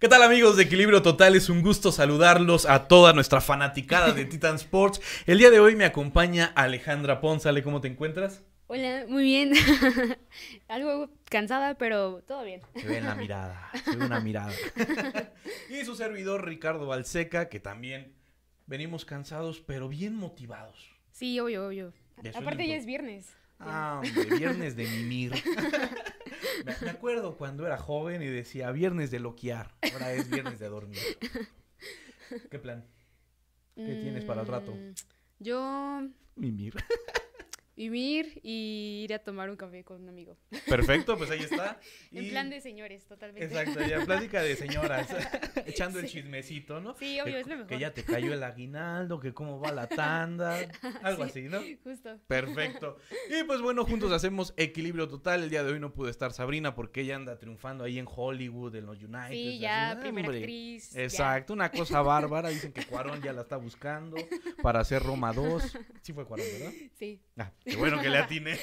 ¿Qué tal amigos de Equilibrio Total? Es un gusto saludarlos a toda nuestra fanaticada de Titan Sports. El día de hoy me acompaña Alejandra Ponzale. ¿Cómo te encuentras? Hola, muy bien. Algo cansada, pero todo bien. Se ve en la mirada, se ve una mirada. y su servidor Ricardo Balseca, que también venimos cansados, pero bien motivados. Sí, obvio, obvio. Aparte ya es viernes. Ah, hombre, viernes de mimir. me, acuerdo cuando era joven y decía viernes de loquear. Ahora es viernes de dormir. ¿Qué plan? ¿Qué tienes para el rato? Mm, yo. Mimir vivir y ir a tomar un café con un amigo. Perfecto, pues ahí está. En plan de señores, totalmente. Exacto, ya plática de señoras, echando el chismecito, ¿no? Sí, obvio, es lo mejor. Que ya te cayó el aguinaldo, que cómo va la tanda, algo así, ¿no? Justo. Perfecto. Y pues bueno, juntos hacemos equilibrio total. El día de hoy no pudo estar Sabrina porque ella anda triunfando ahí en Hollywood, en los United. Sí, ya, primera actriz. Exacto, una cosa bárbara. Dicen que Cuarón ya la está buscando para hacer Roma 2. Sí fue Cuarón, ¿verdad? Sí. Ah, Qué bueno que le atine.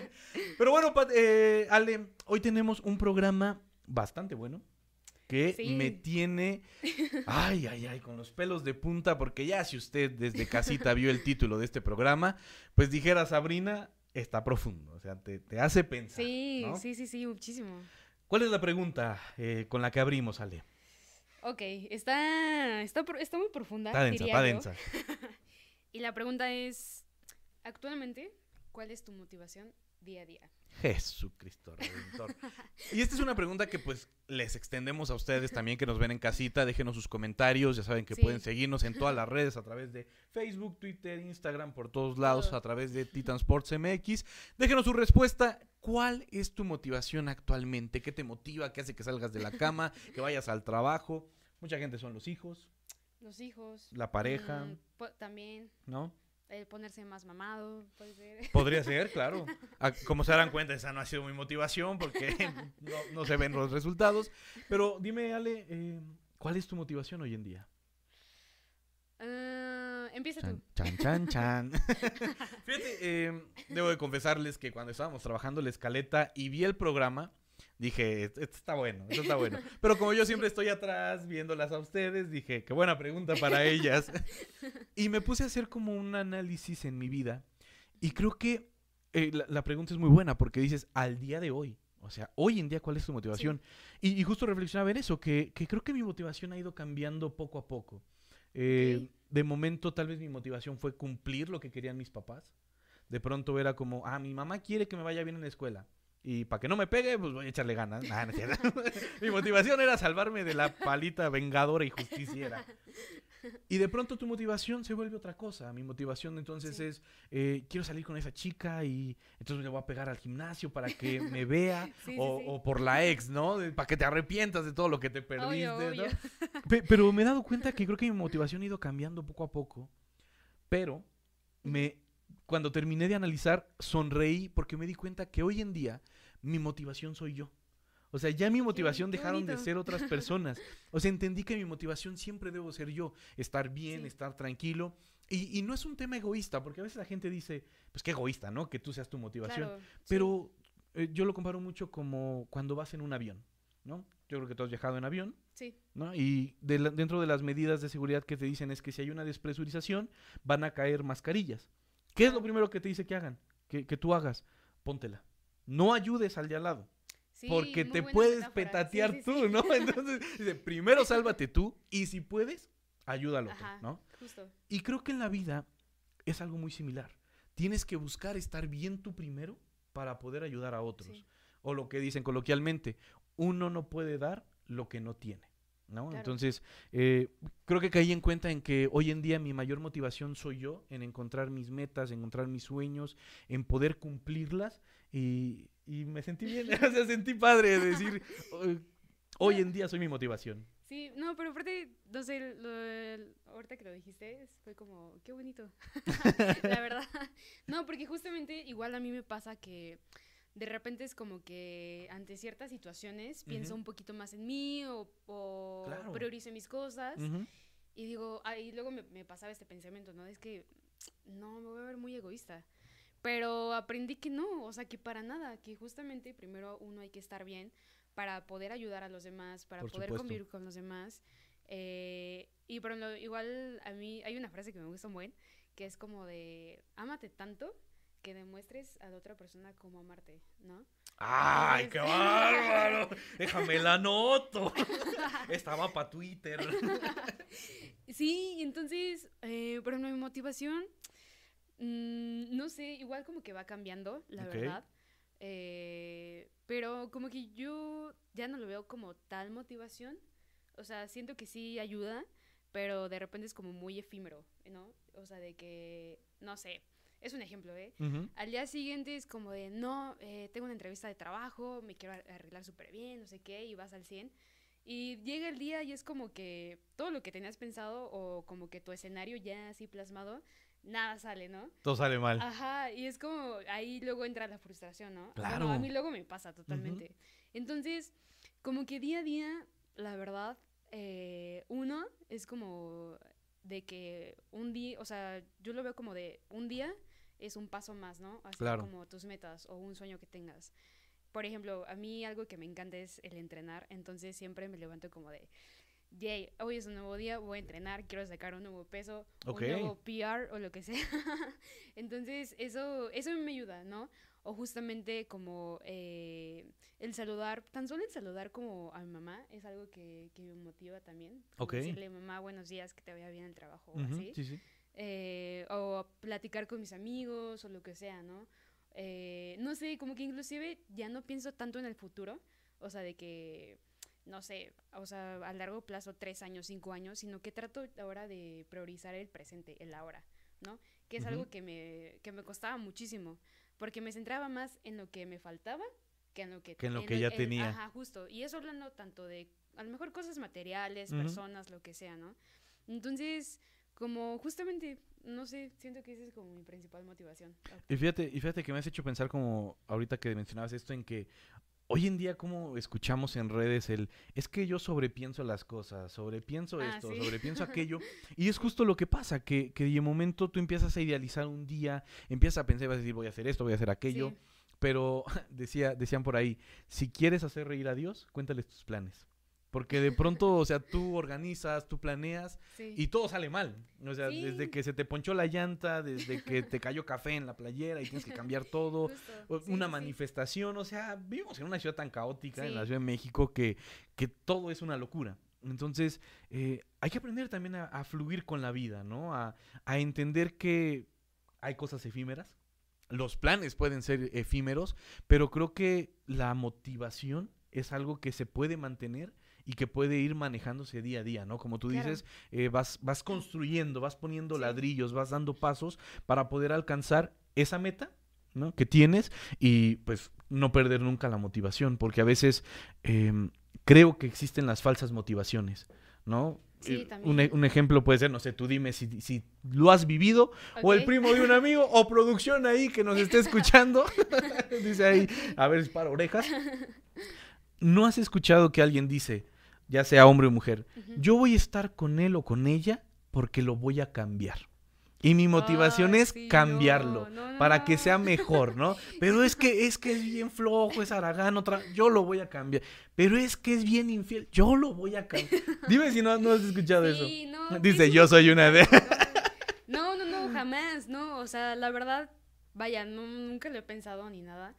Pero bueno, eh, Ale, hoy tenemos un programa bastante bueno que me tiene, ay, ay, ay, con los pelos de punta, porque ya si usted desde casita vio el título de este programa, pues dijera Sabrina, está profundo, o sea, te, hace pensar. Sí, sí, sí, sí, muchísimo. ¿Cuál es la pregunta eh, con la que abrimos, Ale? Ok, está, está, muy profunda. Está densa, está densa. y la pregunta es, actualmente, ¿Cuál es tu motivación día a día? Jesucristo Redentor. y esta es una pregunta que pues les extendemos a ustedes también que nos ven en casita. Déjenos sus comentarios. Ya saben que pueden seguirnos en todas las redes a través de Facebook, Twitter, Instagram, por todos lados, a través de Titan Sports MX. Déjenos su respuesta. ¿Cuál es tu motivación actualmente? ¿Qué te motiva? ¿Qué hace que salgas de la cama? ¿Que vayas al trabajo? Mucha gente son los hijos. Los hijos. La pareja. Mm, también. ¿No? El ponerse más mamado, puede ser. Podría ser, claro. Como se darán cuenta, esa no ha sido mi motivación porque no, se ven los resultados. Pero dime, Ale, eh, ¿cuál es tu motivación hoy en día? Uh, empieza tú. Chan, chan, chan. Fíjate, eh, debo de confesarles que cuando estábamos trabajando la escaleta y vi el programa, Dije, esto está bueno, esto está bueno. Pero como yo siempre estoy atrás viéndolas a ustedes, dije, qué buena pregunta para ellas. Y me puse a hacer como un análisis en mi vida. Y creo que eh, la, pregunta es muy buena porque dices, al día de hoy, o sea, hoy en día, ¿cuál es tu motivación? Y, justo reflexionaba en eso, que, creo que mi motivación ha ido cambiando poco a poco. Eh, de momento, tal vez mi motivación fue cumplir lo que querían mis papás. De pronto era como, ah, mi mamá quiere que me vaya bien en la escuela. Y para que no me pegue, pues voy a echarle ganas. Mi motivación era salvarme de la palita vengadora y justiciera. Y de pronto tu motivación se vuelve otra cosa. Mi motivación entonces es, eh, quiero salir con esa chica y entonces le voy a pegar al gimnasio para que me vea. o, por la ex, ¿no? para que te arrepientas de todo lo que te perdiste. Pero me he dado cuenta que creo que mi motivación ha ido cambiando poco a poco. Pero me, cuando terminé de analizar, sonreí porque me di cuenta que hoy en día mi motivación soy yo. O sea, ya mi motivación dejaron de ser otras personas. O sea, entendí que mi motivación siempre debo ser yo, estar bien, estar tranquilo. Y, no es un tema egoísta, porque a veces la gente dice, pues qué egoísta, ¿no? Que tú seas tu motivación. Pero eh, yo lo comparo mucho como cuando vas en un avión, ¿no? Yo creo que tú has viajado en avión. Sí. ¿no? Y dentro de las medidas de seguridad que te dicen es que si hay una despresurización, van a caer mascarillas. ¿Qué es lo primero que te dice que hagan? Que, que tú hagas. Póntela no ayudes al de al lado. porque te puedes petatear tú, ¿no? Entonces, dice, primero sálvate tú y si puedes, ayúdalo, ¿no? Justo. Y creo que en la vida es algo muy similar. Tienes que buscar estar bien tú primero para poder ayudar a otros. O lo que dicen coloquialmente, uno no puede dar lo que no tiene. ¿No? Entonces, eh, creo que caí en cuenta en que hoy en día mi mayor motivación soy yo, en encontrar mis metas, en encontrar mis sueños, en poder cumplirlas y, me sentí bien, o sea, sentí padre de decir, hoy en día soy mi motivación. Sí, no, pero aparte, no sé, lo, ahorita que lo dijiste, fue como, qué bonito, la verdad. No, porque justamente igual a mí me pasa que de repente es como que ante ciertas situaciones pienso un poquito más en mí o, o priorizo mis cosas. Y digo, ahí luego me, me, pasaba este pensamiento, ¿no? Es que no, me voy a ver muy egoísta. Pero aprendí que no, o sea, que para nada, que justamente primero uno hay que estar bien para poder ayudar a los demás, para Por poder supuesto. convivir con los demás. Eh, y por ejemplo, igual a mí hay una frase que me gusta un buen, que es como de, ámate tanto que demuestres a la otra persona cómo amarte, ¿no? ¡Ay, qué bárbaro! Déjame la anoto. Estaba para Twitter. Sí, entonces, eh, ejemplo, mi motivación, mm, no sé, igual como que va cambiando, la verdad. Eh, pero como que yo ya no lo veo como tal motivación. O sea, siento que sí ayuda, pero de repente es como muy efímero, ¿no? O sea, de que, no sé, es un ejemplo, ¿eh? Ujú. Al día siguiente es como de, no, eh, tengo una entrevista de trabajo, me quiero ar- arreglar súper bien, no sé qué, y vas al 100. Y llega el día y es como que todo lo que tenías pensado o como que tu escenario ya así plasmado, nada sale, ¿no? Todo sale mal. Ajá, y es como, ahí luego entra la frustración, ¿no? Claro. Bueno, a mí luego me pasa totalmente. Entonces, como que día a día, la verdad, eh, uno es como de que un día, o sea, yo lo veo como de un día es un paso más, ¿no? Hacia Claro. como tus metas o un sueño que tengas. Por ejemplo, a mí algo que me encanta es el entrenar, entonces siempre me levanto como de, yay, hoy es un nuevo día, voy a entrenar, quiero sacar un nuevo peso, Ok. un nuevo PR o lo que sea. entonces, eso, eso me ayuda, ¿no? O justamente como eh, el saludar, tan solo el saludar como a mi mamá es algo que, que me motiva también. Como Ok. Decirle, mamá, buenos días, que te vaya bien el trabajo, o Ujú, así Sí, sí. Eh, o platicar con mis amigos o lo que sea, ¿no? Eh, no sé, como que inclusive ya no pienso tanto en el futuro, o sea, de que, no sé, o sea, a largo plazo, tres años, cinco años, sino que trato ahora de priorizar el presente, el ahora, ¿no? Que es Ujú. algo que me, que me costaba muchísimo, porque me centraba más en lo que me faltaba que en lo que, Que en lo que ya tenía. Ajá, justo. Y eso hablando tanto de, a lo mejor cosas materiales, Ujú. personas, lo que sea, ¿no? Entonces, como justamente, no sé, siento que esa es como mi principal motivación. Y fíjate, y fíjate que me has hecho pensar como ahorita que mencionabas esto en que hoy en día como escuchamos en redes el es que yo sobrepienso las cosas, sobrepienso Ah, esto, sí. sobrepienso aquello y es justo lo que pasa, que, que de momento tú empiezas a idealizar un día, empiezas a pensar, vas a decir voy a hacer esto, voy a hacer aquello, Sí. pero decía, decían por ahí, si quieres hacer reír a Dios, cuéntales tus planes. Porque de pronto, o sea, tú organizas, tú planeas Sí. y todo sale mal. O sea, Sí. desde que se te ponchó la llanta, desde que te cayó café en la playera y tienes que cambiar todo, sí, una manifestación, o sea, vivimos en una ciudad tan caótica, en la. Ciudad de México, que, que todo es una locura. Entonces, eh, hay que aprender también a, a fluir con la vida, ¿no? A, a entender que hay cosas efímeras, los planes pueden ser efímeros, pero creo que la motivación es algo que se puede mantener y que puede ir manejándose día a día, ¿no? Como tú Claro. dices, eh, vas, vas construyendo, vas poniendo Sí. ladrillos, vas dando pasos para poder alcanzar esa meta, ¿no? Que tienes y pues no perder nunca la motivación, porque a veces em, creo que existen las falsas motivaciones, ¿no? Sí, Eh, un, también. e- un ejemplo puede ser, no sé, tú dime si, si lo has vivido o el primo de un amigo o producción ahí que nos esté escuchando. dice ahí, a ver, para orejas. ¿No has escuchado que alguien dice, ya sea hombre o mujer, yo voy a estar con él o con ella porque lo voy a cambiar? Y mi motivación Ay, es sí, cambiarlo no, no, para que sea mejor, ¿no? Pero es que es que es bien flojo, es aragán, otra, yo lo voy a cambiar. Pero es que es bien infiel, yo lo voy a cambiar. Dime si no, no has escuchado Sí, eso. no, Dice, sí, yo soy una de... No, no, no, jamás, no. O sea, la verdad, vaya, no, nunca lo he pensado ni nada.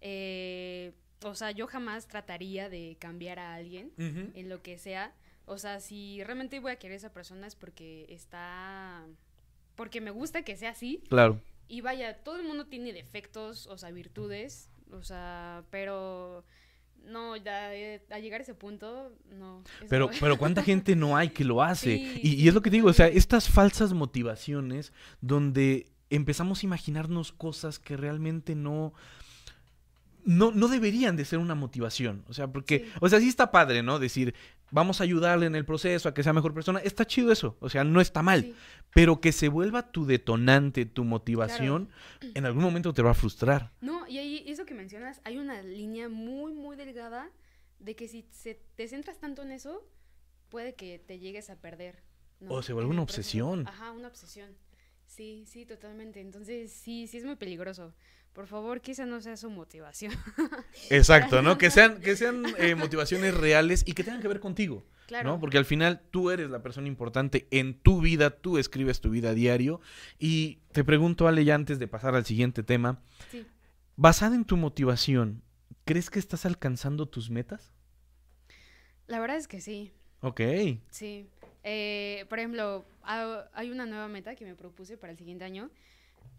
Eh, o sea, yo jamás trataría de cambiar a alguien en lo que sea. O sea, si realmente voy a querer a esa persona es porque está... Porque me gusta que sea así. Claro. Y vaya, todo el mundo tiene defectos, o sea, virtudes. O sea, pero... No, ya eh, a llegar a ese punto, no. Pero, pero cuánta gente no hay que lo hace. Sí, y, y es lo que digo, o sea, estas falsas motivaciones donde empezamos a imaginarnos cosas que realmente no, no, no deberían de ser una motivación. O sea, porque, Sí. o sea, sí está padre, ¿no? Decir, vamos a ayudarle en el proceso a que sea mejor persona. Está chido eso. O sea, no está mal. Sí. Pero que se vuelva tu detonante, tu motivación, en algún momento te va a frustrar. No, y ahí, eso que mencionas, hay una línea muy, muy delgada de que si se, te centras tanto en eso, puede que te llegues a perder. ¿no? O se vuelve una obsesión. Ajá, una obsesión. Sí, sí, totalmente. Entonces, sí, sí es muy peligroso. Por favor, esa no sea su motivación. Exacto, ¿no? Que sean, que sean eh, motivaciones reales y que tengan que ver contigo. Claro. ¿no? Porque al final tú eres la persona importante en tu vida, tú escribes tu vida a diario. Y te pregunto, Ale, ya antes de pasar al siguiente tema, Sí. basada en tu motivación, ¿crees que estás alcanzando tus metas? La verdad es que sí, Ok. sí. Eh, por ejemplo, ha- hay una nueva meta que me propuse para el siguiente año,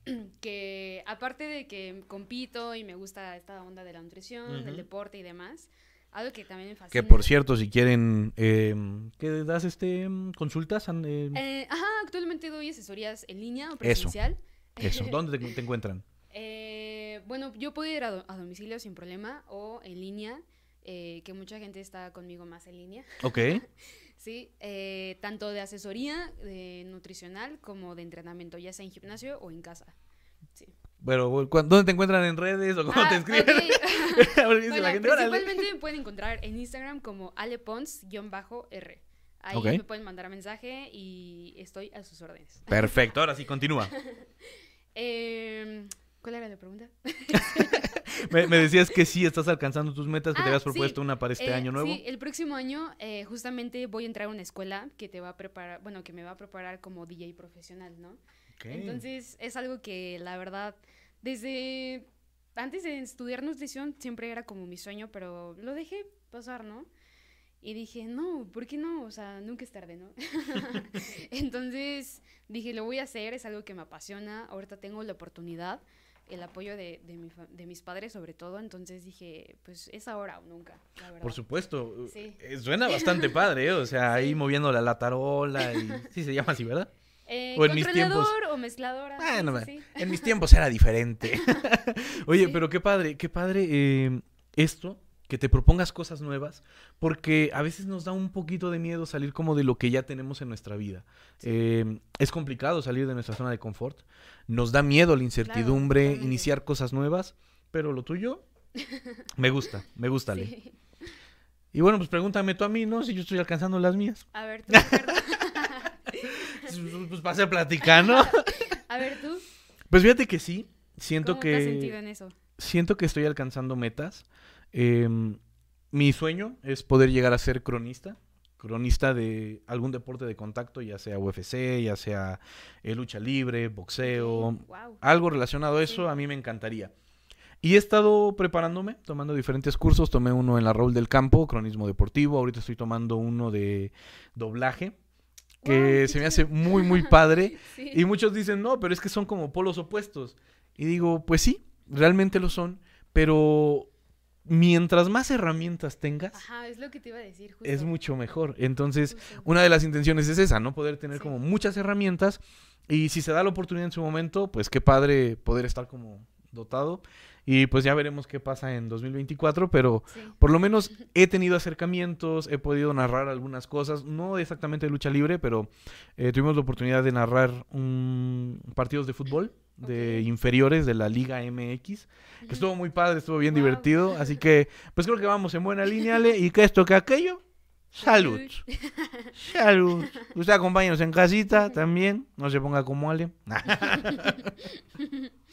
que aparte de que compito y me gusta esta onda de la nutrición, Ujú. del deporte y demás, algo que también me fascina. Que por cierto, si quieren, eh, ¿qué das este mm, consultas? Eh, Eh, ajá, actualmente doy asesorías en línea o Eso. presencial. Eso, ¿dónde te, te encuentran? Eh, bueno, yo puedo ir a, do- a domicilio sin problema o en línea, eh, que mucha gente está conmigo más en línea. Ok. Sí, eh, tanto de asesoría de nutricional como de entrenamiento, ya sea en gimnasio o en casa. Sí. ¿cu- ¿dónde te encuentran en redes o cómo te Ah, escriben? ok. Porque dice Bueno, la gente, "Órale". principalmente me pueden encontrar en Instagram como alepons-r. Ahí me pueden mandar mensaje y estoy a sus órdenes. Perfecto, ahora sí, continúa. Em, ¿Cuál era la pregunta? Me, me decías que sí estás alcanzando tus metas, que te Ah, habías sí. propuesto una para este Eh, año nuevo. Sí, el próximo año eh, justamente voy a entrar a una escuela que te va a preparar, bueno, que me va a preparar como DJ profesional, ¿no? Entonces es algo que la verdad, desde antes de estudiar nutrición siempre era como mi sueño, pero lo dejé pasar, ¿no? Y dije, no, ¿por qué no? O sea, nunca es tarde, ¿no? Entonces dije, lo voy a hacer, es algo que me apasiona, ahorita tengo la oportunidad, el apoyo de, de, mi de mis padres sobre todo, entonces dije, pues es ahora o nunca, la verdad. Por supuesto. Sí. eh, Suena bastante padre, ¿eh? O sea, ahí moviendo la, la tarola y... Sí, se llama así, ¿verdad? Eh, o en mis tiempos. o mezcladora. sí. En mis tiempos era diferente. Oye, Sí. pero qué padre, qué padre eh, esto, que te propongas cosas nuevas, porque a veces nos da un poquito de miedo salir como de lo que ya tenemos en nuestra vida. Eh, es complicado salir de nuestra zona de confort, nos da miedo la incertidumbre, iniciar cosas nuevas, pero lo tuyo me gusta, me gusta, Ale. Sí. Y bueno, pues pregúntame tú a mí, ¿no? Si yo estoy alcanzando las mías. A ver, tú, Ricardo. Pues para ser platicando. A ver, tú. Pues fíjate que sí, siento ¿Cómo que... te has sentido en eso? siento que estoy alcanzando metas. Em, mi sueño es poder llegar a ser cronista, cronista de algún deporte de contacto, ya sea UFC, ya sea eh, lucha libre, boxeo, Wow. algo relacionado a eso, Sí. a mí me encantaría. Y he estado preparándome, tomando diferentes cursos. Tomé uno en la Raúl del Campo, cronismo deportivo. Ahorita estoy tomando uno de doblaje, que se me hace muy, muy padre. Sí. Y muchos dicen, no, pero es que son como polos opuestos. Y digo, pues sí, realmente lo son, pero mientras más herramientas tengas, Ajá, es lo que te iba a decir. Justo, es mucho mejor. Entonces, justo. una de las intenciones es esa, ¿no? Poder tener Sí. como muchas herramientas y si se da la oportunidad en su momento, pues qué padre poder estar como dotado. Y pues ya veremos qué pasa en 2024, pero Sí. por lo menos he tenido acercamientos, he podido narrar algunas cosas, no exactamente de lucha libre, pero eh, tuvimos la oportunidad de narrar un partidos de fútbol de inferiores de la Liga MX, que estuvo muy padre, estuvo bien divertido, así que pues creo que vamos en buena línea, Ale, y que esto, que aquello, salud, salud. Usted acompáñenos en casita también, no se ponga como Ale.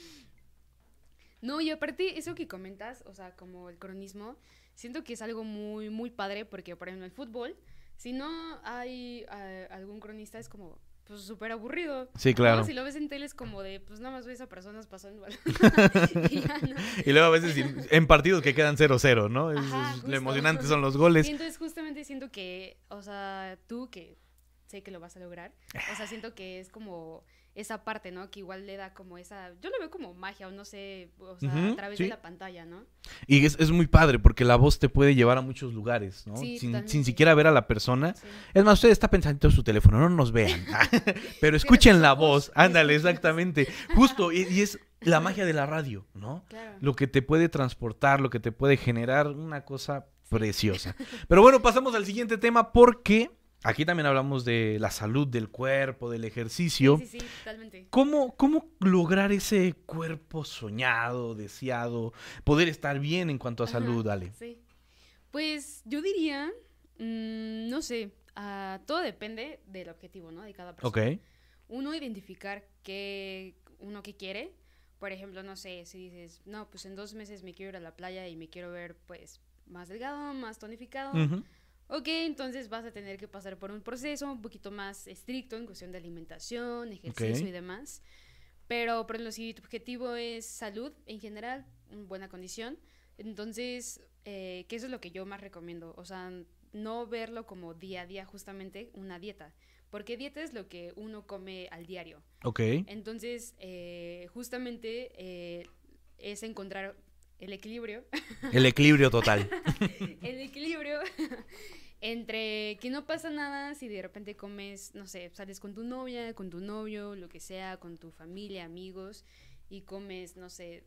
No, y aparte, eso que comentas, o sea, como el cronismo, siento que es algo muy, muy padre porque, por ejemplo, el fútbol, si no hay eh, algún cronista, es como, pues, súper aburrido. Sí, ¿no? claro. Si lo ves en tele es como de, pues, nada más ves a personas pasando. Y ya, ¿no? Y luego a veces en partidos que quedan 0-0, ¿no? Ajá, es- lo emocionante son los goles. Y entonces justamente siento que, o sea, tú que sé que lo vas a lograr, o sea, siento que es como esa parte, ¿no? Que igual le da como esa, yo lo veo como magia o no sé, o sea, a través sí. de la pantalla, ¿no? Y es, es muy padre porque la voz te puede llevar a muchos lugares, ¿no? Sí, sin, sin siquiera ver a la persona. Sí. Es más, usted está pensando en su teléfono, no nos vean. Pero escuchen la voz. Ándale, exactamente. Justo, y, y es la magia de la radio, ¿no? Claro. Lo que te puede transportar, lo que te puede generar una cosa preciosa. Pero bueno, pasamos al siguiente tema porque aquí también hablamos de la salud del cuerpo, del ejercicio. Sí, sí, sí, totalmente. ¿Cómo, ¿Cómo lograr ese cuerpo soñado, deseado, poder estar bien en cuanto a Ajá, salud, Ale? Sí. Pues yo diría, mm, no sé, ah, todo depende del objetivo, ¿no? De cada persona. Ok. uno identificar qué uno que quiere. Por ejemplo, no sé, si dices, no, pues en dos meses me quiero ir a la playa y me quiero ver pues más delgado, más tonificado. Ujú. Ok, entonces vas a tener que pasar por un proceso un poquito más estricto en cuestión de alimentación, ejercicio Ok. y demás. Pero, por ejemplo, si tu objetivo es salud en general, en buena condición, entonces, eh, que eso es lo que yo más recomiendo. O sea, no verlo como día a día justamente una dieta. Porque dieta es lo que uno come al diario. Ok. Entonces, eh, justamente eh, es encontrar el equilibrio El equilibrio total. el equilibrio entre que no pasa nada si de repente comes, no sé, sales con tu novia, con tu novio, lo que sea, con tu familia, amigos, y comes, no sé,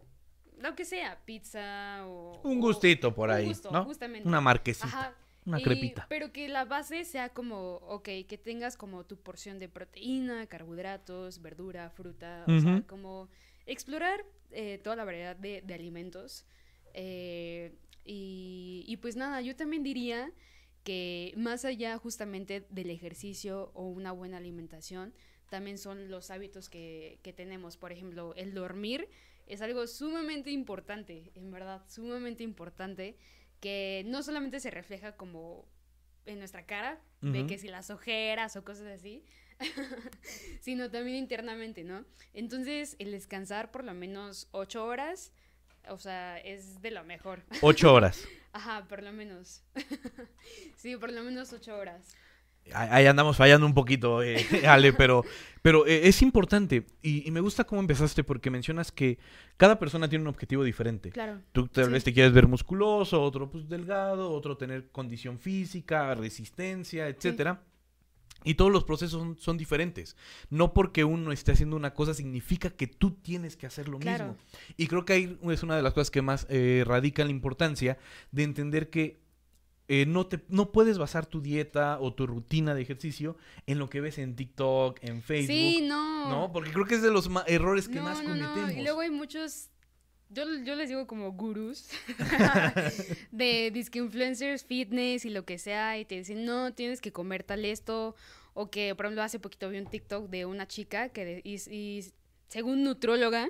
lo que sea, pizza o... Un gustito por un ahí, gusto, ¿no? justamente. Una marquesita. Ajá. Una y- crepita. Pero que la base sea como, ok, que tengas como tu porción de proteína, carbohidratos, verdura, fruta, o sea, como explorar eh, toda la variedad de, de alimentos. Eh, y, y pues nada, yo también diría que más allá justamente del ejercicio o una buena alimentación, también son los hábitos que, que tenemos. Por ejemplo, el dormir es algo sumamente importante, en verdad, sumamente importante, que no solamente se refleja como en nuestra cara, de que si las ojeras o cosas así, sino también internamente, ¿no? Entonces, el descansar por lo menos ocho horas, o sea, es de lo mejor. Ocho horas. Ajá, por lo menos. sí, por lo menos ocho horas. Ahí andamos fallando un poquito, eh, Ale, pero, pero eh, es importante. Y, y me gusta cómo empezaste porque mencionas que cada persona tiene un objetivo diferente. Claro. Tú tal Sí. vez te quieres ver musculoso, otro pues delgado, otro tener condición física, resistencia, etcétera. Y todos los procesos son, son diferentes. No porque uno esté haciendo una cosa significa que tú tienes que hacer lo Claro. mismo. Y creo que ahí es una de las cosas que más eh, radica la importancia de entender que eh, no, te, no puedes basar tu dieta o tu rutina de ejercicio en lo que ves en TikTok, en Facebook. Sí, no. ¿No? Porque creo que es de los errores que no, más no, no. cometemos. Y luego hay muchos, yo, yo les digo como gurús, de disque influencers, fitness y lo que sea, y te dicen, no, tienes que comer tal esto, o que, por ejemplo, hace poquito vi un TikTok de una chica que, de- y, y según nutróloga,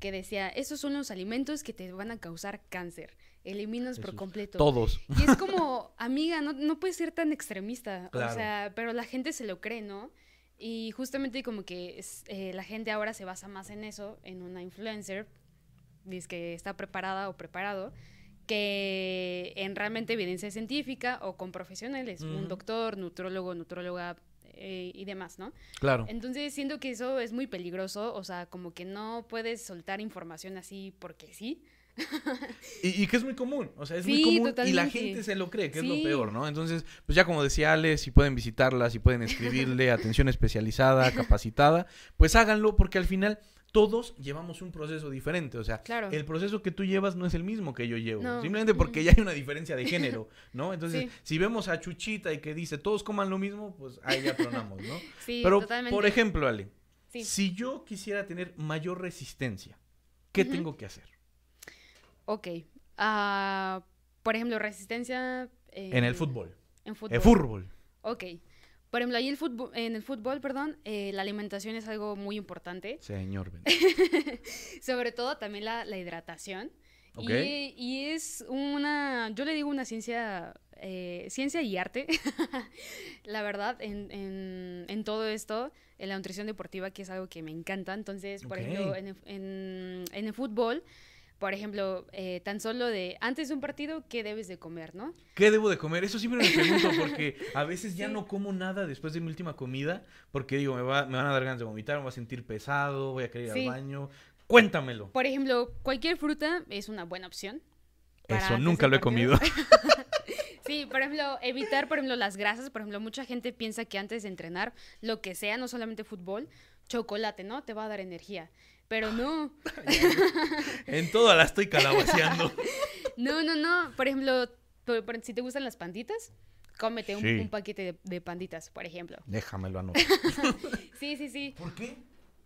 que decía, esos son los alimentos que te van a causar cáncer, eliminas por completo. Todos. Y es como, amiga, no, no puedes ser tan extremista. Claro. O sea, pero la gente se lo cree, ¿no? Y justamente como que es, eh, la gente ahora se basa más en eso, en una influencer, dice que está preparada o preparado, que en realmente evidencia científica o con profesionales, un doctor, nutrólogo, nutróloga eh, y demás, ¿no? Claro. Entonces siento que eso es muy peligroso, o sea, como que no puedes soltar información así porque sí. Y, y que es muy común, o sea, es muy común y la gente se lo cree, que es Sí. lo peor, ¿no? Entonces, pues ya como decía Ale, si pueden visitarla, si pueden escribirle atención especializada, capacitada, pues háganlo porque al final todos llevamos un proceso diferente, o sea, Claro. el proceso que tú llevas no es el mismo que yo llevo, No. simplemente porque ya hay una diferencia de género, ¿no? Entonces, Sí. si vemos a Chuchita y que dice todos coman lo mismo, pues ahí ya tronamos, ¿no? Sí, Pero, totalmente. por ejemplo, Ale, Sí. si yo quisiera tener mayor resistencia, ¿qué tengo que hacer? Ok. Ah, por ejemplo, resistencia. En el fútbol. En El fútbol. fútbol. Ok. Por ejemplo, ahí el fútbol, en el fútbol, perdón, eh, la alimentación es algo muy importante. Señor. Sobre todo también la, la hidratación. Ok. Y, y es una, yo le digo una ciencia, eh, ciencia y arte, la verdad, en, en, en todo esto, en la nutrición deportiva, que es algo que me encanta. Entonces, por ejemplo, en, el- en, en el fútbol, por ejemplo, eh, tan solo de antes de un partido, ¿qué debes de comer, no? ¿Qué debo de comer? Eso siempre me pregunto porque a veces ya Sí. no como nada después de mi última comida porque digo, me, va, me van a dar ganas de vomitar, me voy a sentir pesado, voy a querer ir Sí. al baño. Cuéntamelo. Por ejemplo, cualquier fruta es una buena opción. Eso nunca lo he partido. comido. Sí, por ejemplo, evitar, por ejemplo, las grasas. Por ejemplo, mucha gente piensa que antes de entrenar, lo que sea, no solamente fútbol, chocolate, ¿no? Te va a dar energía. Pero no, en todo la estoy calabaceando. no, no, no. Por ejemplo, por- por- si te gustan las panditas, cómete un, Sí. un paquete de, de panditas, por ejemplo. Déjamelo anotar. Sí, sí, sí. ¿Por qué?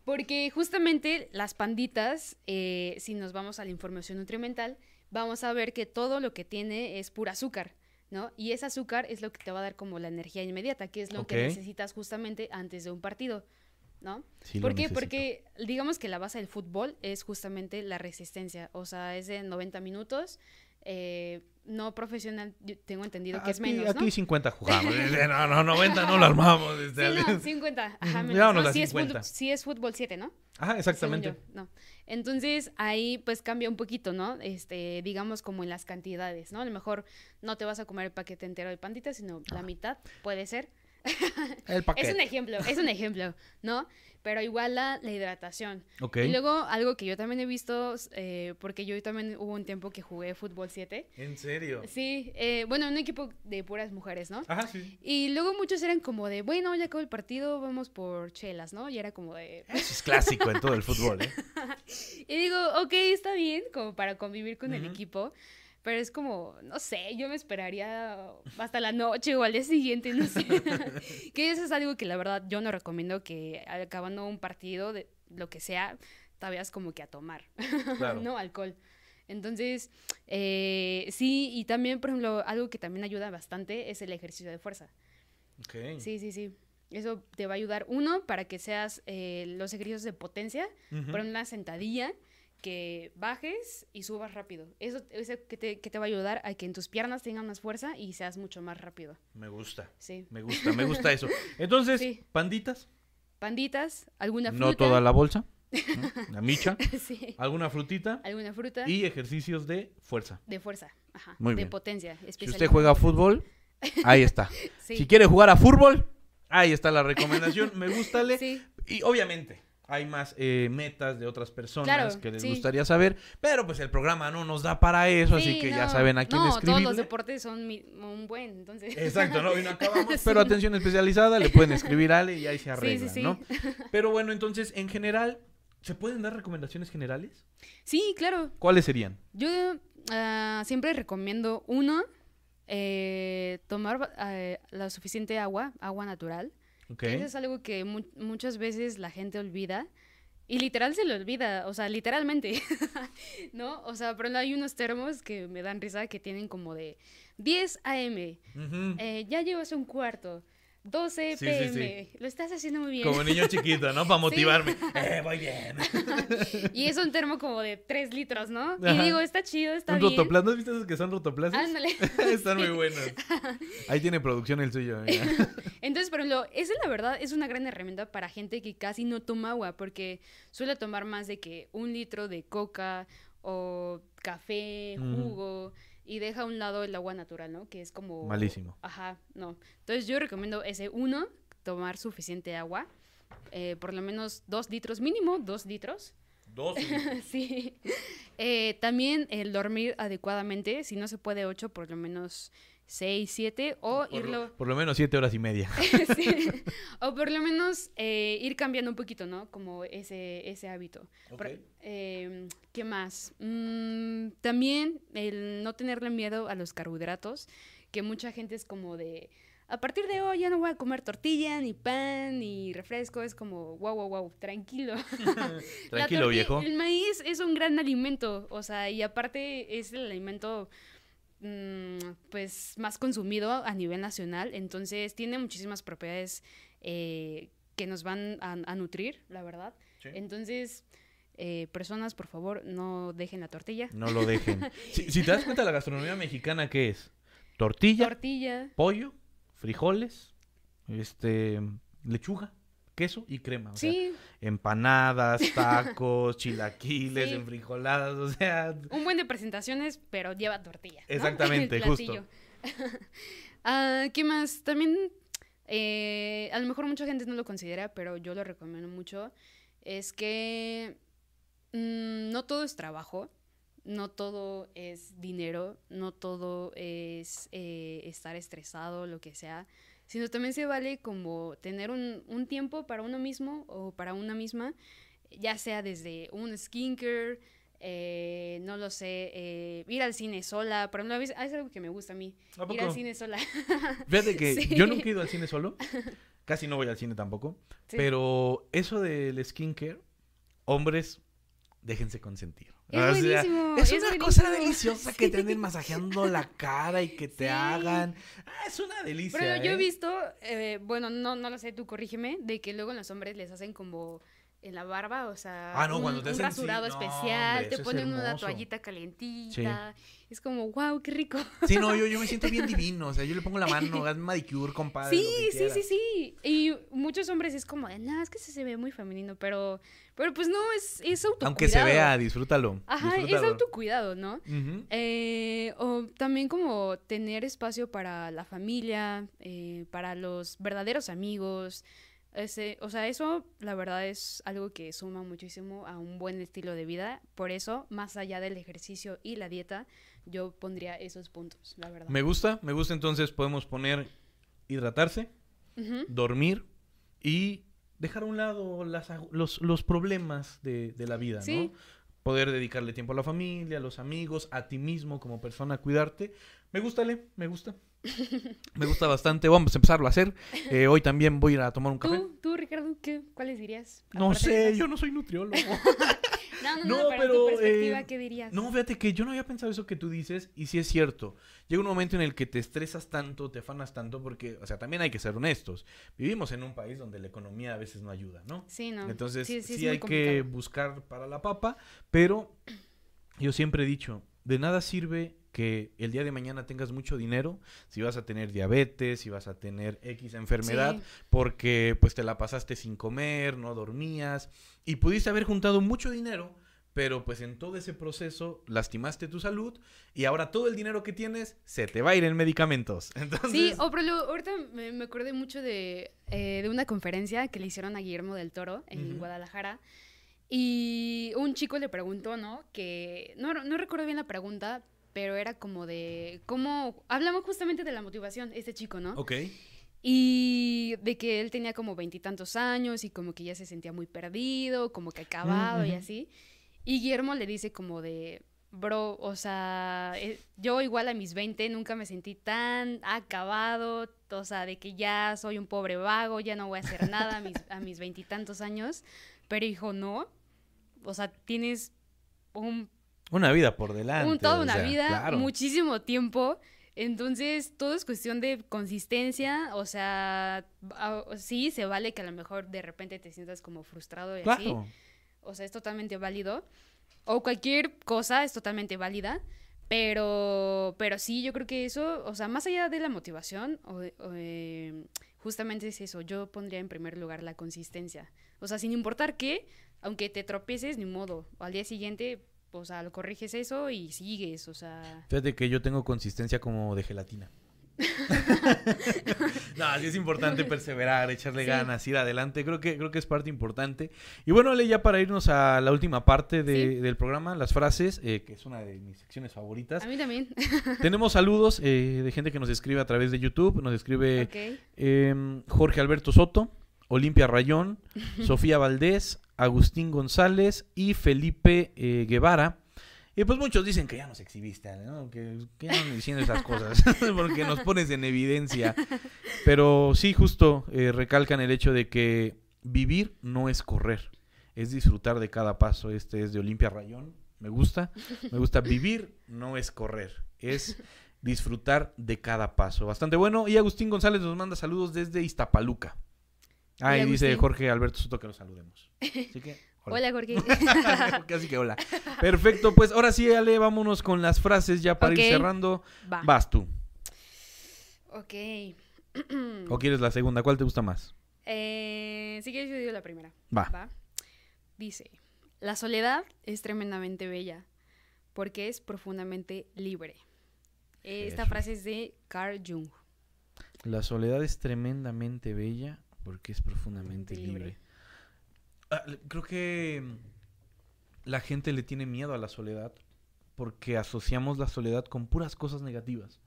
Porque justamente las panditas, eh, si nos vamos a la información nutrimental, vamos a ver que todo lo que tiene es pura azúcar, ¿no? Y ese azúcar es lo que te va a dar como la energía inmediata, que es lo que necesitas justamente antes de un partido. ¿No? Sí ¿Por qué? necesito. Porque digamos que la base del fútbol es justamente la resistencia, o sea, es de 90 minutos, eh, no profesional, yo tengo entendido que es menos, ¿no? Aquí 50 jugamos. No, no, 90 no lo armamos. Sí, no, 50, ajá, menos, ¿no? Sí es, 50. fútbol, sí es fútbol 7, ¿no? Ajá, exactamente. Yo, no. Entonces ahí pues cambia un poquito, ¿no? Este, digamos como en las cantidades, ¿no? A lo mejor no te vas a comer el paquete entero de panditas, sino la mitad, puede ser. El paquete. Es un ejemplo, es un ejemplo, ¿no? Pero igual la, la hidratación. Ok. Y luego algo que yo también he visto, eh, porque yo también hubo un tiempo que jugué fútbol 7. ¿En serio? Sí, eh, bueno, un equipo de puras mujeres, ¿no? Ajá, sí. Y luego muchos eran como de, bueno, ya acabó el partido, vamos por chelas, ¿no? Y era como de... Eso es clásico en todo el fútbol, ¿eh? Y digo, ok, está bien, como para convivir con el Ujú. equipo, pero es como, no sé, yo me esperaría hasta la noche o al día siguiente, no sé. que eso es algo que la verdad yo no recomiendo que acabando un partido, de lo que sea, te vayas como que a tomar, Claro. no alcohol. Entonces, eh, sí, y también, por ejemplo, algo que también ayuda bastante es el ejercicio de fuerza. Ok. Sí, sí, sí. Eso te va a ayudar, uno, para que seas eh, los ejercicios de potencia, Ujú. por una sentadilla, que bajes y subas rápido. Eso, eso que, te, que te va a ayudar a que en tus piernas tengan más fuerza y seas mucho más rápido. Me gusta. Sí. Me gusta, me gusta eso. Entonces, Sí. panditas, Panditas, alguna fruta. no toda la bolsa, la micha, sí. alguna frutita Alguna fruta y ejercicios de fuerza. de fuerza. Ajá. Muy de bien. potencia. Si usted juega potencia. fútbol, ahí está. Sí. Si quiere jugar a fútbol, ahí está la recomendación. Me gustale. Sí. Y obviamente hay más eh, metas de otras personas Claro, que les sí. gustaría saber, pero pues el programa no nos da para eso, así Sí, que ya saben a quién No, escribirle. todos los deportes son mi- un buen, entonces. Exacto, ¿no? Y no acabamos. Sí. Pero atención especializada, le pueden escribir a Ale y ahí se Sí, arreglan, sí, sí. ¿no? Pero bueno, entonces, en general, ¿se pueden dar recomendaciones generales? Sí, claro. ¿Cuáles serían? Yo ah, siempre recomiendo, uno, eh, tomar eh, la suficiente agua, agua natural. Ok. Eso es algo que mu- muchas veces la gente olvida. Y literal se le olvida, o sea, literalmente, ¿no? O sea, pero hay unos termos que me dan risa que tienen como de 10 AM, Ujú. eh, ya llevas un cuarto, 12 Sí, sí, PM, lo estás haciendo muy bien. Como niño chiquito, ¿no? Para motivarme. Eh, voy bien. Y es un termo como de 3 litros, ¿no? Y digo, está chido, está ¿Un bien. rotoplas? ¿No has visto esos que son rotoplas? Ándale. Están muy buenos. Ahí tiene producción el suyo. mira. Entonces, por ejemplo, esa la verdad es una gran herramienta para gente que casi no toma agua, porque suele tomar más de que un litro de coca o café, jugo, y deja a un lado el agua natural, ¿no? Que es como... Malísimo. Ajá, no. Entonces yo recomiendo ese uno, tomar suficiente agua, eh, por lo menos dos litros, mínimo dos litros. Dos. sí. Eh, también el dormir adecuadamente, si no se puede ocho, por lo menos seis, siete, o Por irlo... lo, por lo menos siete horas y media. Sí. O por lo menos eh, ir cambiando un poquito, ¿no? Como ese, ese hábito. Por- eh, ¿Qué más? Mm, también el no tenerle miedo a los carbohidratos, que mucha gente es como de, a partir de hoy ya no voy a comer tortilla, ni pan, ni refresco, es como, wow, wow, wow, tranquilo. Tranquilo, viejo. El maíz es un gran alimento, o sea, y aparte es el alimento pues más consumido a nivel nacional, entonces tiene muchísimas propiedades eh, que nos van a, a nutrir, la verdad. Sí. Entonces, eh, personas, por favor, no dejen la tortilla. No lo dejen. Si, si te das cuenta, la gastronomía mexicana, ¿qué es? Tortilla, Tortilla, pollo, frijoles, este, lechuga, queso y crema. O sea, sí, empanadas, tacos, chilaquiles, Sí. enfrijoladas, o sea, un buen de presentaciones, pero lleva tortilla. ¿no? Exactamente, El justo. Ah, ¿Qué más? También, eh, a lo mejor mucha gente no lo considera, pero yo lo recomiendo mucho. Es que mm, no todo es trabajo, no todo es dinero, no todo es eh, estar estresado, lo que sea, sino también se vale como tener un, un tiempo para uno mismo o para una misma, ya sea desde un skincare, eh, no lo sé, eh, ir al cine sola, por ejemplo, a veces- es algo que me gusta a mí, ¿A ir al cine sola. Fíjate que Sí. yo nunca he ido al cine solo. Casi no voy al cine tampoco. Sí. Pero eso del skincare, hombres, déjense consentir. Es O sea, buenísimo. es una cosa deliciosa que te anden masajeando la cara y que te Sí. hagan. Ah, es una delicia. Pero yo he ¿eh? visto, eh, bueno, no, no lo sé, tú corrígeme, de que luego los hombres les hacen como en la barba, o sea, Ah, no, un, sí, rasurado no, especial, hombre, te ponen una toallita calientita. Es como, wow, qué rico. Sí, no, yo, yo me siento bien divino. O sea, yo le pongo la mano, hazme manicure, compadre. Sí, sí, sí, sí. Y muchos hombres es como, no, es que se, se ve muy femenino, pero, pero pues no, es, es autocuidado. Aunque se vea, disfrútalo. Ajá, es autocuidado, ¿no? Eh, o también como tener espacio para la familia, eh, para los verdaderos amigos. Ese, o sea, eso la verdad es algo que suma muchísimo a un buen estilo de vida. Por eso, más allá del ejercicio y la dieta, yo pondría esos puntos, la verdad. Me gusta, me gusta entonces podemos poner hidratarse, dormir y dejar a un lado las los, los problemas de, de la vida, Sí. ¿no? Poder dedicarle tiempo a la familia, a los amigos, a ti mismo como persona, cuidarte. Me gusta, Le, me gusta. Me gusta bastante. Vamos a empezarlo a hacer. Eh, hoy también voy a ir a tomar un café. ¿Tú, tú, Ricardo, ¿qué, ¿cuáles dirías? No sé, yo no soy nutriólogo. No, no, No, no, pero, tu perspectiva, eh, ¿qué dirías? No, fíjate que yo no había pensado eso que tú dices y sí es cierto. Llega un momento en el que te estresas tanto, te afanas tanto porque, o sea, también hay que ser honestos. Vivimos en un país donde la economía a veces no ayuda, ¿no? Sí, no. Entonces sí, hay que buscar para la papa, pero yo siempre he dicho, de nada sirve que el día de mañana tengas mucho dinero si vas a tener diabetes, si vas a tener X enfermedad, Sí. porque pues te la pasaste sin comer, no dormías y pudiste haber juntado mucho dinero, pero pues en todo ese proceso lastimaste tu salud y ahora todo el dinero que tienes se te va a ir en medicamentos. Entonces, Sí, o pero lo- ahorita me, me acordé mucho de, eh, de una conferencia que le hicieron a Guillermo del Toro en Ujú. Guadalajara. Y un chico le preguntó, ¿no? Que no, no recuerdo bien la pregunta, pero era como de cómo... Hablamos justamente de la motivación, este chico, ¿no? ok. Y de que él tenía como veintitantos años y como que ya se sentía muy perdido, como que acabado y ujú. así. Y Guillermo le dice como de, bro, o sea, eh, yo igual a mis 20 nunca me sentí tan acabado, o sea, de que ya soy un pobre vago, ya no voy a hacer nada a mis, a mis veintitantos años. Pero dijo, no, o sea, tienes un Una vida por delante. un, toda o una sea, vida, claro. muchísimo tiempo. Entonces, todo es cuestión de consistencia. O sea, sí, se vale que a lo mejor de repente te sientas como frustrado y así. Claro. O sea, es totalmente válido. O cualquier cosa es totalmente válida. Pero, pero sí, yo creo que eso, o sea, más allá de la motivación, o, o, eh, justamente es eso. Yo pondría en primer lugar la consistencia. O sea, sin importar qué, aunque te tropieces, ni modo. O al día siguiente, o sea, lo corriges eso y sigues, o sea. Fíjate que yo tengo consistencia como de gelatina. no, sí es importante perseverar, echarle Sí. ganas, ir adelante. Creo que, creo que es parte importante. Y bueno, Ale, ya para irnos a la última parte de- Sí. del programa, las frases, eh, que es una de mis secciones favoritas. A mí también. Tenemos saludos eh, de gente que nos escribe a través de YouTube. Nos escribe em, Jorge Alberto Soto, Olimpia Rayón, Sofía Valdés, Agustín González y Felipe eh, Guevara. Y pues muchos dicen que ya nos exhibiste, ¿no? Que, que diciendo esas cosas, porque nos pones en evidencia. Pero sí, justo eh, recalcan el hecho de que vivir no es correr, es disfrutar de cada paso. Este es de Olimpia Rayón, me gusta. Me gusta vivir no es correr, es disfrutar de cada paso. Bastante bueno. Y Agustín González nos manda saludos desde Iztapaluca. Ah, y dice. Jorge Alberto Soto que lo saludemos. Así que, Hola, Jorge. Casi que hola. Perfecto, pues ahora sí, Ale, vámonos con las frases ya para ir cerrando. Va. Vas tú. Ok. ¿O quieres la segunda? ¿Cuál te gusta más? Eh, si quieres, yo digo la primera. Va. Va. Dice: La soledad es tremendamente bella porque es profundamente libre. Eh, Esta frase es de Carl Jung. La soledad es tremendamente bella porque es profundamente Libre. libre. Ah, creo que mm, la gente le tiene miedo a la soledad porque asociamos la soledad con puras cosas negativas.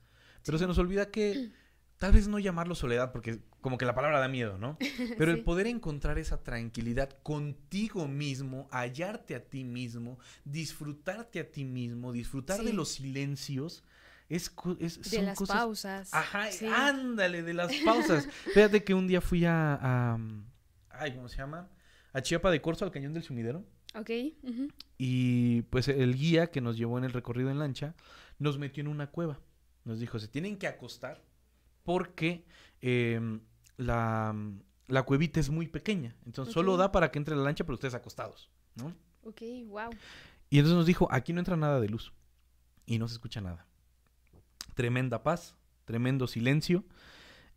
Pero se nos olvida que tal vez no llamarlo soledad porque como que la palabra da miedo, ¿no? Pero el poder encontrar esa tranquilidad contigo mismo, hallarte a ti mismo, disfrutarte a ti mismo, disfrutar de los silencios, es, De son las cosas pausas. Ajá, Sí. ándale, de las pausas. Fíjate que un día fui a, a, Ay, ¿cómo se llama? A Chiapa de Corzo, al Cañón del Sumidero. Ok. Y pues el guía que nos llevó en el recorrido en lancha nos metió en una cueva. Nos dijo, se tienen que acostar porque em, la, la cuevita es muy pequeña. Entonces solo da para que entre la lancha, pero ustedes acostados, ¿no? Ok, wow. Y entonces nos dijo, aquí no entra nada de luz. Y no se escucha nada. Tremenda paz, tremendo silencio.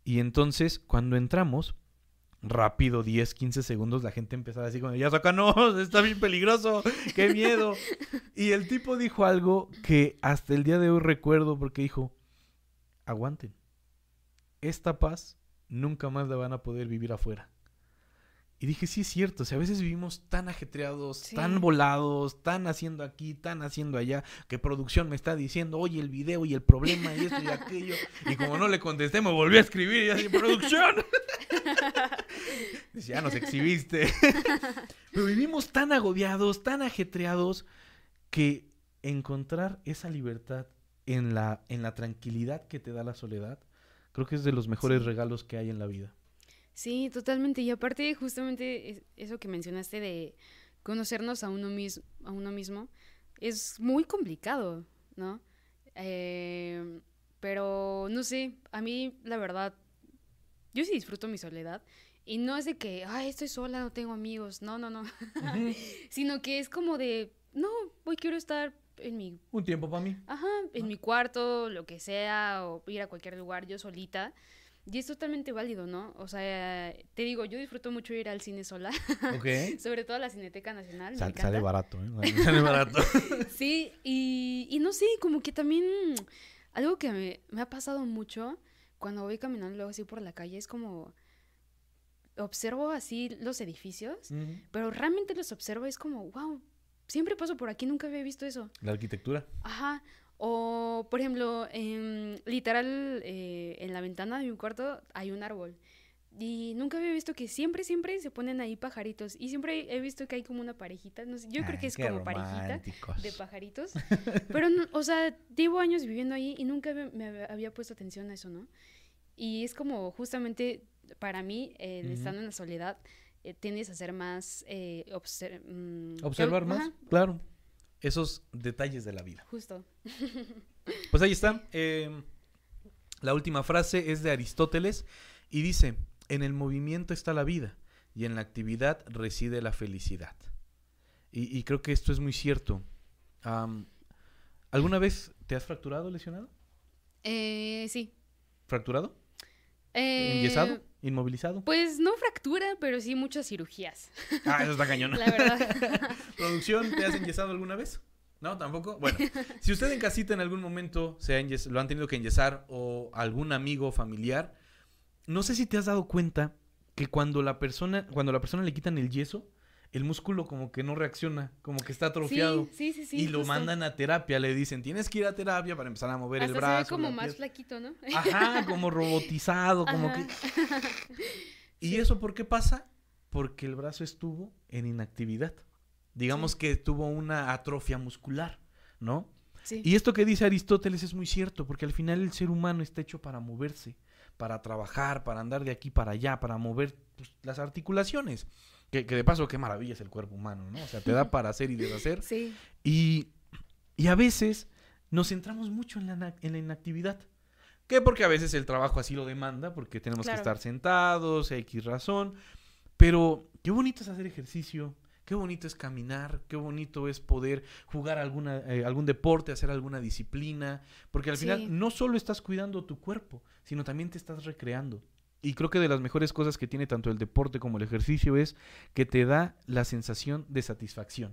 Y entonces, cuando entramos, rápido, 10, 15 segundos, la gente empezaba así como, ya sácanos, está bien peligroso, qué miedo. y el tipo dijo algo que hasta el día de hoy recuerdo porque dijo, aguanten, esta paz nunca más la van a poder vivir afuera. Y dije, sí es cierto, o sea, a veces vivimos tan ajetreados, Sí. tan volados, tan haciendo aquí, tan haciendo allá, que producción me está diciendo, oye, el video y el problema y esto y aquello. Y como no le contesté, me volví a escribir y así, producción. Dice, ya nos exhibiste. Pero vivimos tan agobiados, tan ajetreados, que encontrar esa libertad en la, en la tranquilidad que te da la soledad, creo que es de los mejores Sí. regalos que hay en la vida. Sí, totalmente. Y aparte, justamente es- eso que mencionaste de conocernos a uno, mis- a uno mismo, es muy complicado, ¿no? Eh, pero no sé, a mí la verdad, yo sí disfruto mi soledad. Y no es de que, ay, estoy sola, no tengo amigos. No, no, no. Sino que es como de, no, hoy quiero estar en mi Un tiempo para mí. Ajá, en mi cuarto, lo que sea, o ir a cualquier lugar yo solita. Y es totalmente válido, ¿no? O sea, te digo, yo disfruto mucho ir al cine sola, Ok. sobre todo a la Cineteca Nacional. me Sal- sale barato, ¿eh? Sale barato. Sí, y, y no sé, como que también algo que me, me ha pasado mucho cuando voy caminando luego así por la calle es como observo así los edificios, pero realmente los observo y es como, wow, siempre paso por aquí, nunca había visto eso. La arquitectura. Ajá. O, por ejemplo, en- literal, eh, en la ventana de mi cuarto hay un árbol. Y nunca había visto que siempre, siempre se ponen ahí pajaritos. Y siempre he visto que hay como una parejita. No sé, yo creo que Ay, es como parejita de pajaritos. Pero, no- o sea, llevo años viviendo ahí y nunca me, había- puesto atención a eso, ¿no? Y es como justamente para mí, el Ujú. estando en la soledad, eh, tiendes a ser más... eh, obser- mm, Observar más, ajá, claro. Esos detalles de la vida. justo. Pues ahí está. eh, la última frase es de Aristóteles y dice, en el movimiento está la vida y en la actividad reside la felicidad. Y, y creo que esto es muy cierto. ¿Alguna vez te has fracturado, lesionado? Eh, sí. ¿Fracturado? Eh, ¿Enyesado? ¿Inmovilizado? Pues no fractura, pero sí muchas cirugías, Ah, eso está cañón. la verdad. ¿Producción te has enyesado alguna vez? ¿No? ¿Tampoco? Bueno, si usted en casita en algún momento se ha enyes- lo han tenido que enyesar o algún amigo o familiar, no sé si te has dado cuenta que cuando la persona, cuando la persona le quitan el yeso, el músculo como que no reacciona, como que está atrofiado. Sí, sí, sí. sí, y lo justo. mandan a terapia, le dicen, tienes que ir a terapia para empezar a mover Hasta el brazo. se ve como más pierna". flaquito, ¿no? Ajá, como robotizado, como Ajá. que... ¿Y Sí. eso por qué pasa? Porque el brazo estuvo en inactividad. Digamos Sí. que tuvo una atrofia muscular, ¿no? Sí. Y esto que dice Aristóteles es muy cierto, porque al final el ser humano está hecho para moverse, para trabajar, para andar de aquí para allá, para mover pues, las articulaciones. Que, que de paso, qué maravilla es el cuerpo humano, ¿no? O sea, te da para hacer y deshacer. Sí, Y, y a veces nos centramos mucho en la, en la inactividad. ¿Qué? Porque a veces el trabajo así lo demanda, porque tenemos Claro. que estar sentados, X razón. Pero qué bonito es hacer ejercicio, qué bonito es caminar, qué bonito es poder jugar alguna, eh, algún deporte, hacer alguna disciplina. Porque al Sí. final no solo estás cuidando tu cuerpo, sino también te estás recreando. Y creo que de las mejores cosas que tiene tanto el deporte como el ejercicio es que te da la sensación de satisfacción.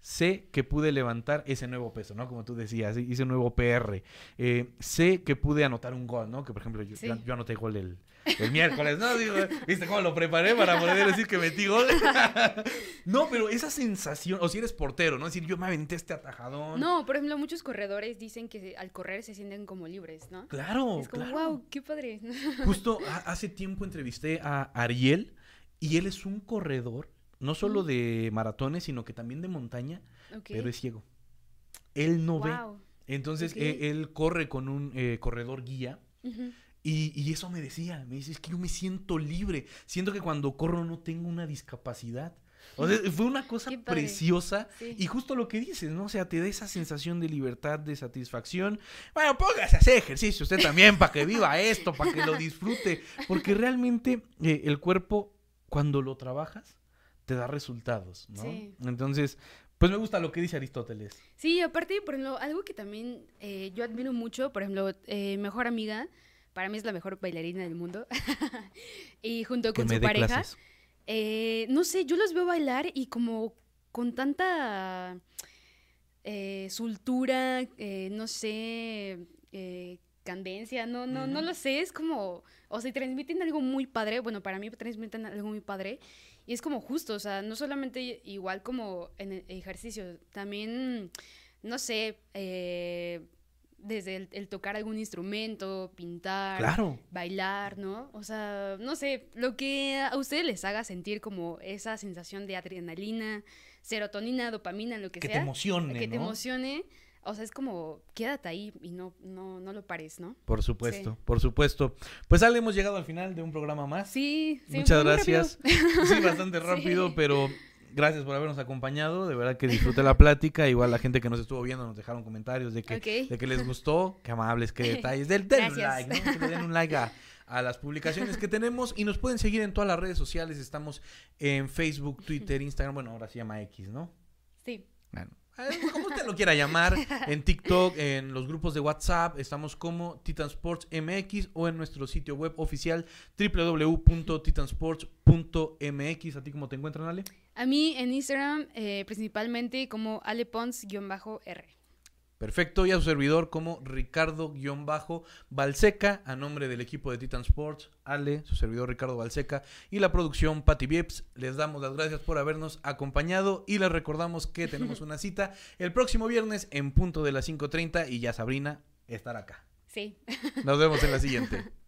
Sé que pude levantar ese nuevo peso, ¿no? Como tú decías, hice un nuevo PR. Eh, sé que pude anotar un gol, ¿no? Que por ejemplo yo, Sí. yo- yo anoté gol el, el miércoles, ¿no? Digo, ¿Viste cómo lo preparé para poder decir que metí gol? no, pero esa sensación, o si eres portero, ¿no? Es decir, yo me aventé este atajadón. No, por ejemplo, muchos corredores dicen que al correr se sienten como libres, ¿no? Claro, es como, claro. wow, qué padre. Justo ha- hace tiempo entrevisté a Ariel y él es un corredor, no solo Ujú. de maratones, sino que también de montaña, Ok. pero es ciego. Él no ve. Wow. Entonces Ok. eh, él corre con un eh, corredor guía. Y, y eso me decía, me dice, es que yo me siento libre, siento que cuando corro no tengo una discapacidad. O sea, fue una cosa preciosa Sí. y justo lo que dices, ¿no? O sea, te da esa sensación de libertad, de satisfacción. Bueno, póngase a hacer ejercicio usted también para que viva esto, para que lo disfrute. Porque realmente eh, el cuerpo, cuando lo trabajas, te da resultados, ¿no? Sí. Entonces, pues me gusta lo que dice Aristóteles. Sí, aparte, por ejemplo, algo que también eh, yo admiro mucho, por ejemplo, eh, mejor amiga, para mí es la mejor bailarina del mundo. y junto con su pareja, eh, no sé, yo los veo bailar y como con tanta eh, soltura, eh, no sé, eh, candencia, no, no, no lo sé, es como, o sea, transmiten algo muy padre, bueno, para mí transmiten algo muy padre, y es como justo, o sea, no solamente igual como en el ejercicio, también, no sé, eh, desde el, el tocar algún instrumento, pintar, Claro. bailar, ¿no? O sea, no sé, lo que a ustedes les haga sentir como esa sensación de adrenalina, serotonina, dopamina, lo que, Que te sea, emocione, que te emocione, o sea, es como, quédate ahí y no, no, no lo pares, ¿no? Por supuesto, por supuesto. Pues Ale, hemos llegado al final de un programa más. Sí, sí. Muchas rápido. gracias. Sí, bastante Sí. rápido, pero gracias por habernos acompañado. De verdad que disfruté la plática. Igual la gente que nos estuvo viendo nos dejaron comentarios de que, de que les gustó. Qué amables, qué detalles. Del, denle un like, ¿no? Que le den un like a, a las publicaciones que tenemos y nos pueden seguir en todas las redes sociales. Estamos en Facebook, Twitter, Instagram. Bueno, ahora se llama X, ¿no? Sí. Bueno, como usted lo quiera llamar, en TikTok, en los grupos de WhatsApp, estamos como Titan Sports MX o en nuestro sitio web oficial www.titansports.mx. ¿A ti cómo te encuentran, Ale? A mí en Instagram, eh, principalmente como alepons-r. Perfecto, y a su servidor como Ricardo-Balseca, a nombre del equipo de Titan Sports, Ale, su servidor Ricardo Balseca, y la producción Patty Vieps. Les damos las gracias por habernos acompañado y les recordamos que tenemos una cita el próximo viernes en punto de las 5.30 y ya Sabrina estará acá. Sí. Nos vemos en la siguiente.